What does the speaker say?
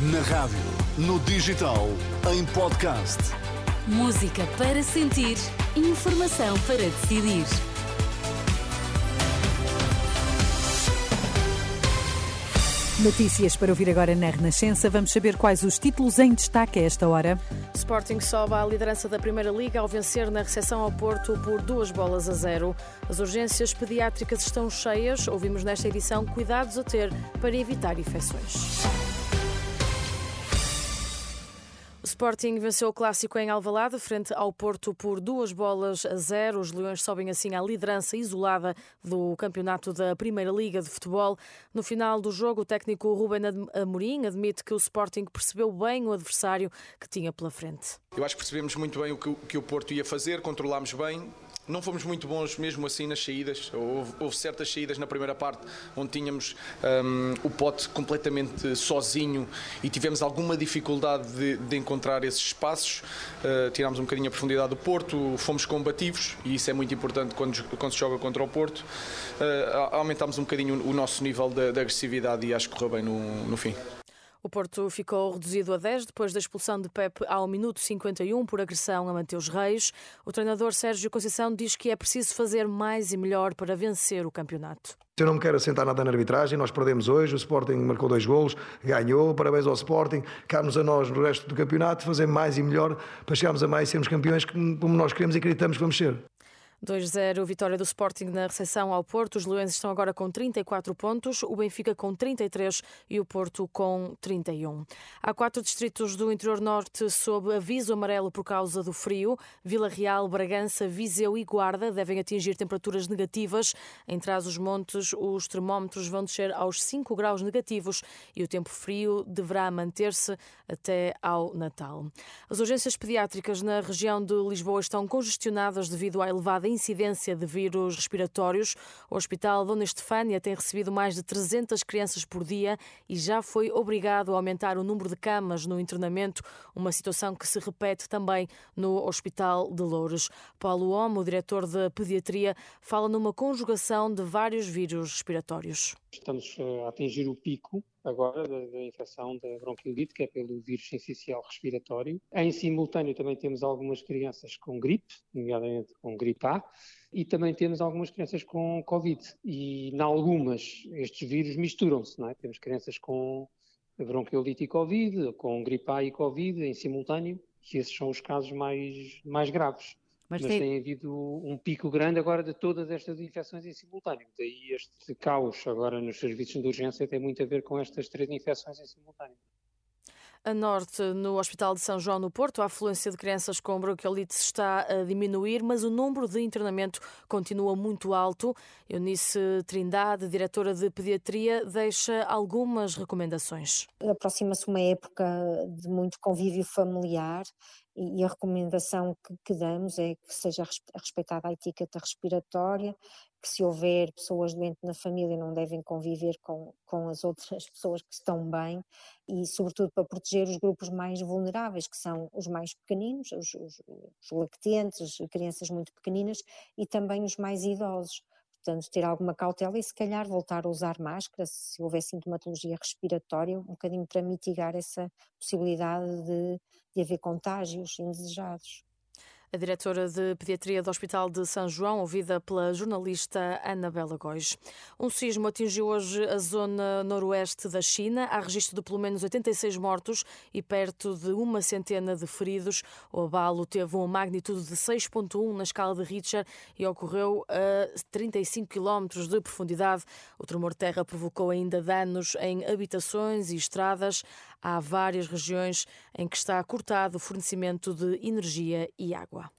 Na rádio, no digital, em podcast. Música para sentir, informação para decidir. Notícias para ouvir agora na Renascença. Vamos saber quais os títulos em destaque a esta hora. Sporting sobe à liderança da Primeira Liga ao vencer na recepção ao Porto por duas bolas a zero. As urgências pediátricas estão cheias. Ouvimos nesta edição cuidados a ter para evitar infecções. Sporting venceu o clássico em Alvalade frente ao Porto por duas bolas a zero. Os Leões sobem assim à liderança isolada do campeonato da Primeira Liga de Futebol. No final do jogo, o técnico Ruben Amorim admite que o Sporting percebeu bem o adversário que tinha pela frente. Eu acho que percebemos muito bem o que, o, Porto ia fazer, controlámos bem, não fomos muito bons mesmo assim nas saídas. Houve, houve certas saídas na primeira parte onde tínhamos um, o pote completamente sozinho e tivemos alguma dificuldade de, de encontrar esses espaços. Uh, tirámos um bocadinho a profundidade do Porto, fomos combativos e isso é muito importante quando, quando se joga contra o Porto. Uh, aumentámos um bocadinho o nosso nível de, de agressividade e acho que correu bem no, no fim. O Porto ficou reduzido a 10 depois da expulsão de Pep ao minuto 51 por agressão a Mateus Reis. O treinador Sérgio Conceição diz que é preciso fazer mais e melhor para vencer o campeonato. Eu não me quero assentar nada na arbitragem, nós perdemos hoje, o Sporting marcou dois golos, ganhou, parabéns ao Sporting, cabe-nos a nós no resto do campeonato fazer mais e melhor para chegarmos a mais e sermos campeões como nós queremos e acreditamos que vamos ser. 2-0, vitória do Sporting na recepção ao Porto. Os Leões estão agora com 34 pontos, o Benfica com 33 e o Porto com 31. Há quatro distritos do interior norte sob aviso amarelo por causa do frio. Vila Real, Bragança, Viseu e Guarda devem atingir temperaturas negativas. Em trás os montes, os termómetros vão descer aos 5 graus negativos e o tempo frio deverá manter-se até ao Natal. As urgências pediátricas na região de Lisboa estão congestionadas devido à elevada incidência de vírus respiratórios. O Hospital Dona Estefânia tem recebido mais de 300 crianças por dia e já foi obrigado a aumentar o número de camas no internamento, uma situação que se repete também no Hospital de Loures. Paulo Homo, diretor da pediatria, fala numa conjugação de vários vírus respiratórios. Estamos eh, a atingir o pico agora da, da, infecção da bronquiolite, que é pelo vírus essencial respiratório. Em simultâneo também temos algumas crianças com gripe, nomeadamente com gripe A, e também temos algumas crianças com Covid. E, em algumas, estes vírus misturam-se, não é? Temos crianças com bronquiolite e Covid, com gripe A e Covid em simultâneo, e esses são os casos mais, mais graves. Mas, mas tem... tem... havido um pico grande agora de todas estas infecções em simultâneo. Daí este caos agora nos serviços de urgência tem muito a ver com estas três infecções em simultâneo. A norte, no Hospital de São João no Porto, a afluência de crianças com bronquiolite está a diminuir, mas o número de internamento continua muito alto. Eunice Trindade, diretora de Pediatria, deixa algumas recomendações. Aproxima-se uma época de muito convívio familiar e a recomendação que, que, damos é que seja respeitada a etiqueta respiratória, que se houver pessoas doentes na família não devem conviver com, com as outras pessoas que estão bem e sobretudo para proteger os grupos mais vulneráveis, que são os mais pequeninos, os, os, os lactentes, crianças muito pequeninas e também os mais idosos portanto, ter alguma cautela e se calhar voltar a usar máscara se houver sintomatologia respiratória, um bocadinho para mitigar essa possibilidade de, de haver contágios indesejados. A diretora de Pediatria do Hospital de São João, ouvida pela jornalista Anabela Góis. Um sismo atingiu hoje a zona noroeste da China. Há registro de pelo menos 86 mortos e perto de uma centena de feridos. O abalo teve uma magnitude de 6.1 na escala de Richter e ocorreu a 35 quilómetros de profundidade. O tremor de terra provocou ainda danos em habitações e estradas. Há várias regiões em que está cortado o fornecimento de energia e água.